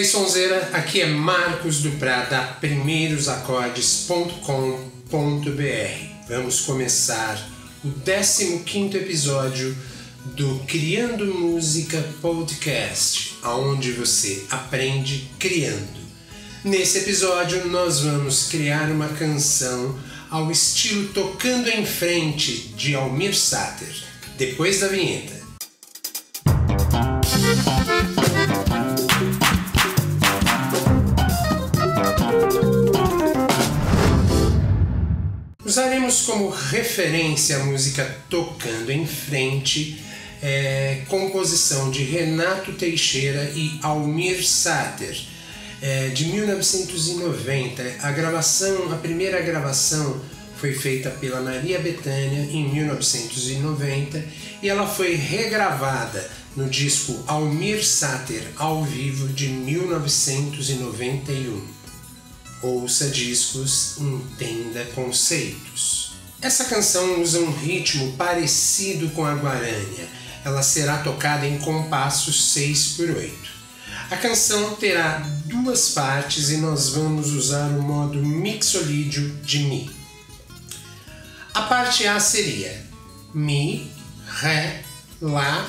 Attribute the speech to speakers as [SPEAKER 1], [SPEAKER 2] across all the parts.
[SPEAKER 1] Aí, sonzeira, aqui é Marcos Duprá da primeirosAcordes.com.br. Vamos começar o 15 episódio do Criando Música Podcast, aonde você aprende criando. Nesse episódio nós vamos criar uma canção ao estilo Tocando em Frente de Almir Sater, depois da vinheta. Usaremos como referência a música Tocando em Frente, é, composição de Renato Teixeira e Almir Sater, é, de 1990. A gravação, a primeira gravação foi feita pela Maria Bethânia em 1990 e ela foi regravada no disco Almir Sater ao vivo de 1991. Ouça discos, entenda conceitos. Essa canção usa um ritmo parecido com a guarânia. Ela será tocada em compassos 6 por 8. A canção terá duas partes e nós vamos usar o modo mixolídio de Mi. A parte A seria Mi, Ré, Lá,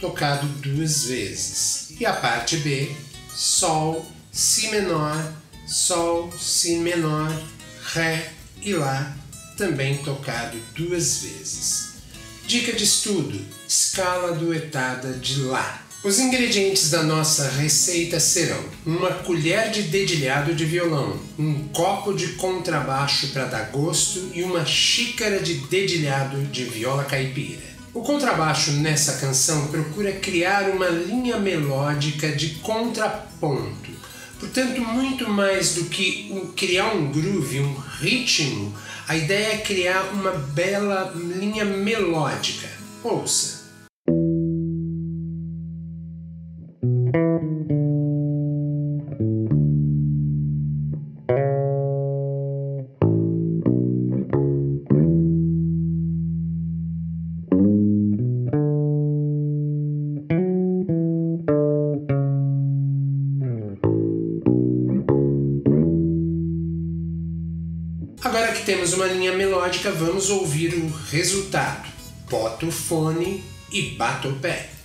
[SPEAKER 1] tocado duas vezes. E a parte B, Sol, Si menor, Sol, Si menor, Ré e Lá, também tocado duas vezes. Dica de estudo: escala duetada de Lá. Os ingredientes da nossa receita serão uma colher de dedilhado de violão, um copo de contrabaixo para dar gosto e uma xícara de dedilhado de viola caipira. O contrabaixo nessa canção procura criar uma linha melódica de contraponto Portanto, muito mais do que criar um groove, um ritmo, a ideia é criar uma bela linha melódica. Ouça. Temos uma linha melódica, vamos ouvir o resultado. Bota o fone e bata o pé.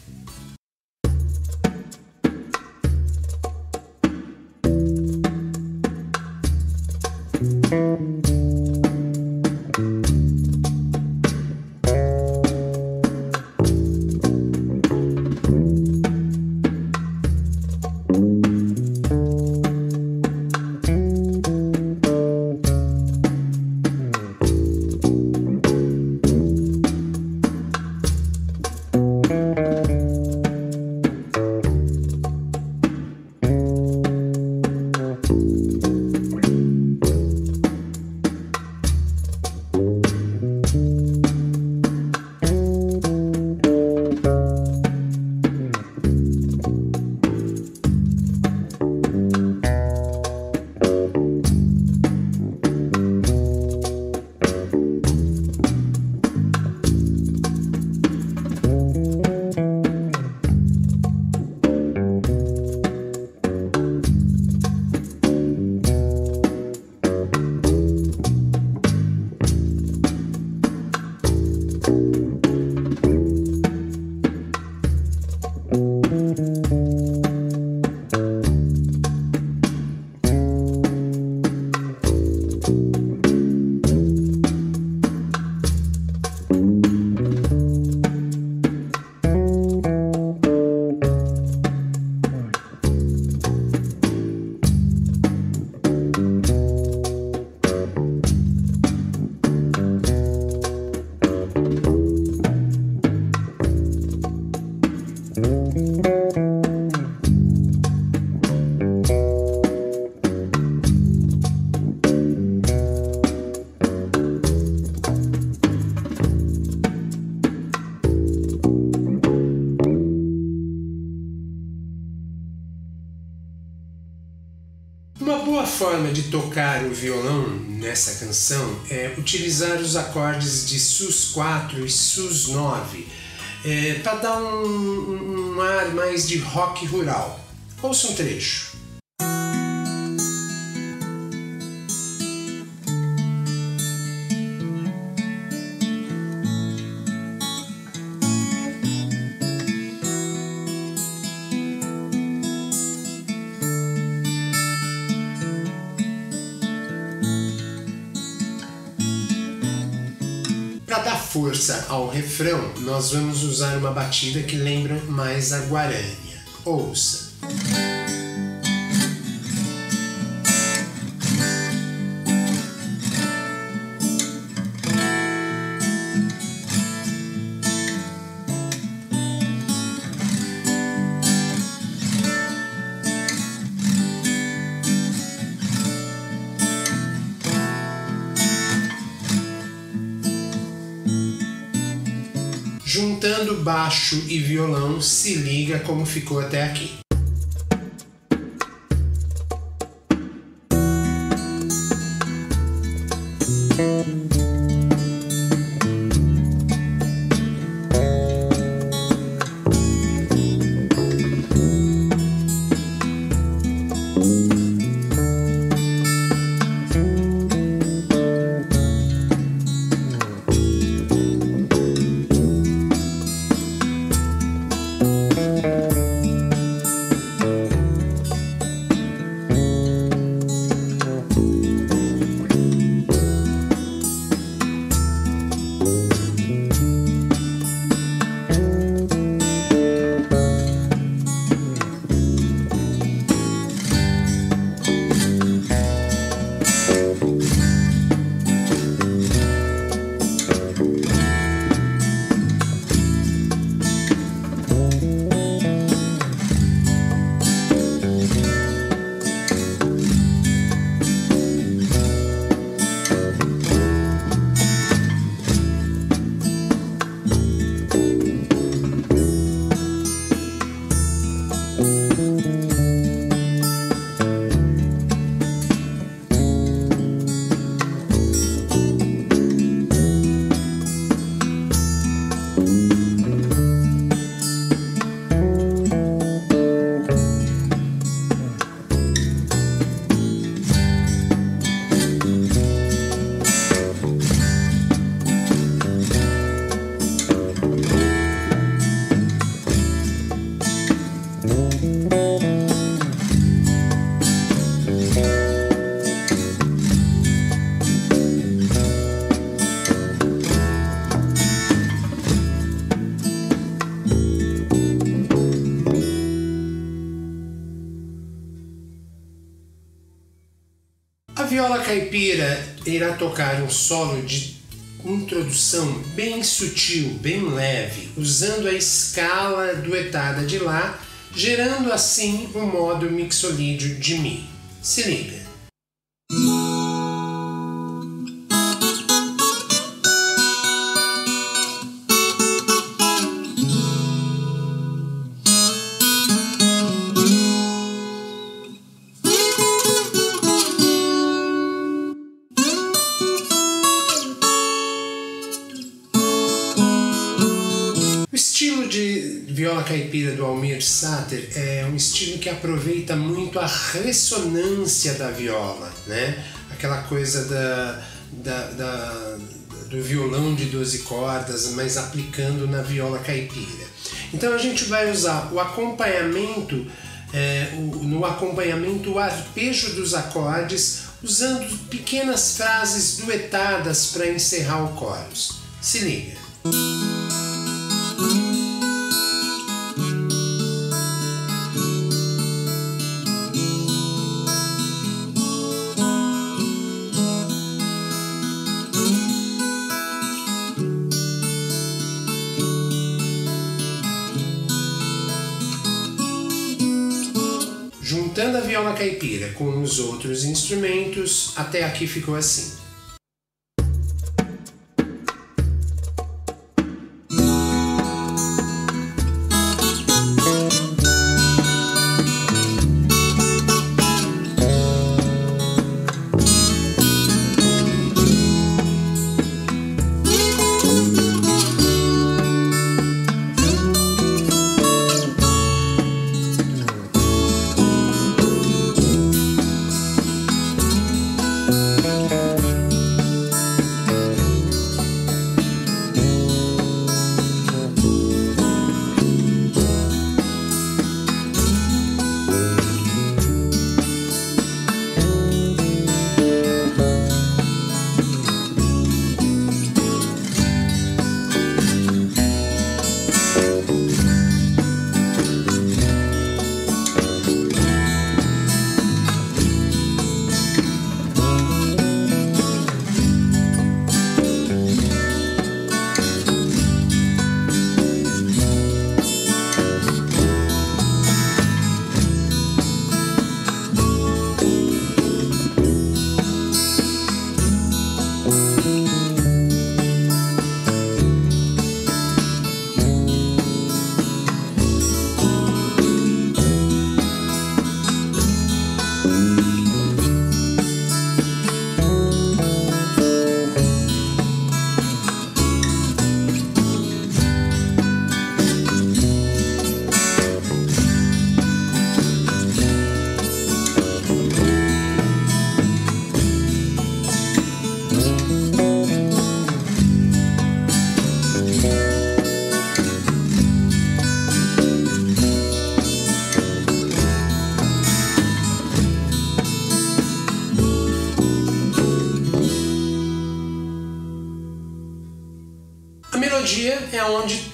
[SPEAKER 1] Forma de tocar o violão nessa canção é utilizar os acordes de Sus4 e Sus9 é, para dar um, um, ar mais de rock rural. Ouça um trecho. Força ao refrão, nós vamos usar uma batida que lembra mais a guarânia. Ouça. Juntando baixo e violão, se liga como ficou até aqui. Viola caipira irá tocar um solo de introdução bem sutil, bem leve, usando a escala duetada de Lá, gerando assim um modo mixolídio de Mi. Se liga. Viola caipira do Almir Sater é um estilo que aproveita muito a ressonância da viola, né? Aquela coisa da, da, da- do violão de 12 cordas, mas aplicando na viola caipira. Então a gente vai usar o acompanhamento, é, o- no acompanhamento o arpejo dos acordes, usando pequenas frases duetadas para encerrar o chorus. Se liga. Com os outros instrumentos, até aqui ficou assim.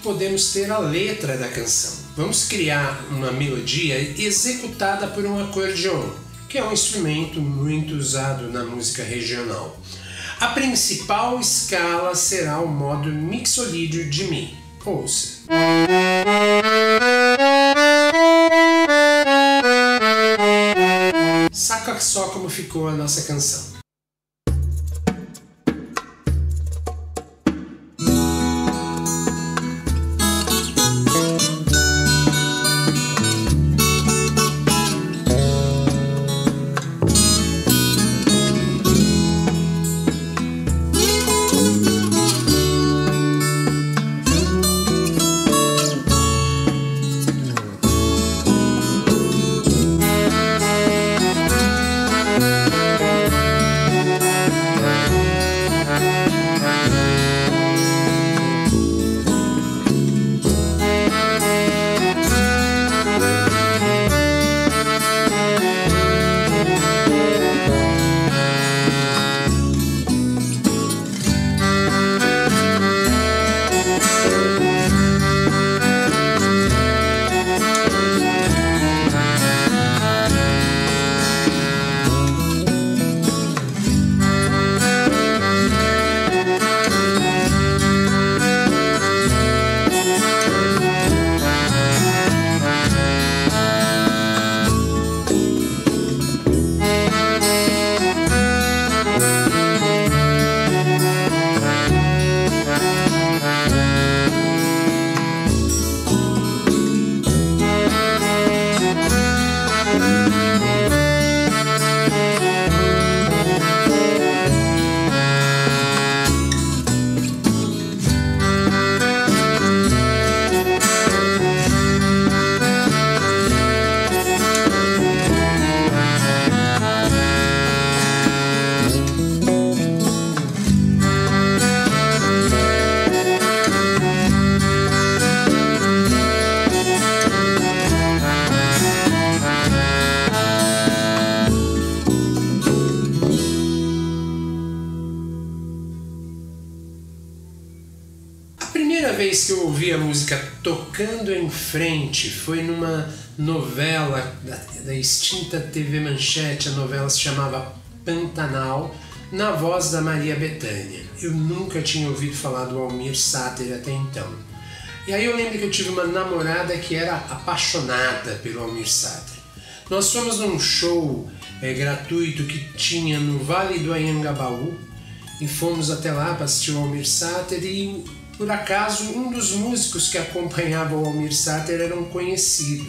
[SPEAKER 1] Podemos ter a letra da canção. Vamos criar uma melodia executada por um acordeon, que é um instrumento muito usado na música regional. A principal escala será o modo mixolídio de Mi. Ouça. Saca só como ficou a nossa canção. Vez que eu ouvi a música tocando em frente foi numa novela da, da extinta TV Manchete, a novela se chamava Pantanal, na voz da Maria Bethânia. Eu nunca tinha ouvido falar do Almir Sater até então. E aí eu lembro que eu tive uma namorada que era apaixonada pelo Almir Sater. Nós fomos num show é, gratuito que tinha no Vale do Anhangabaú e fomos até lá para assistir o Almir Sater e por acaso, um dos músicos que acompanhava o Almir Sater era um conhecido.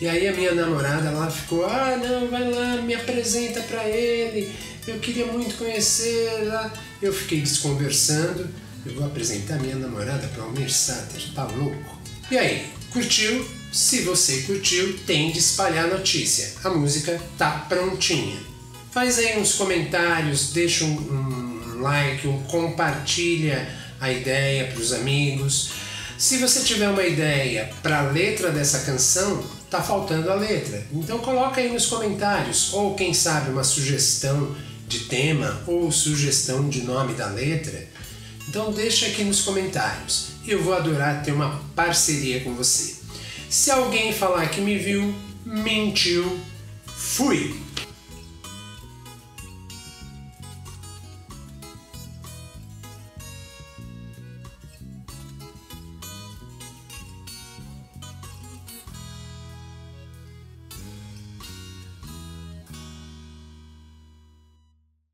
[SPEAKER 1] E aí a minha namorada lá ficou, ah não, vai lá, me apresenta para ele, eu queria muito conhecer lá. Eu fiquei desconversando, eu vou apresentar minha namorada para Almir Sater, tá louco? E aí, curtiu? Se você curtiu, tem de espalhar a notícia. A música tá prontinha. Faz aí uns comentários, deixa um, um like, um compartilha a ideia para os amigos. Se você tiver uma ideia para a letra dessa canção, tá faltando a letra. Então coloca aí nos comentários ou quem sabe uma sugestão de tema ou sugestão de nome da letra. Então deixa aqui nos comentários. Eu vou adorar ter uma parceria com você. Se alguém falar que me viu, mentiu. Fui.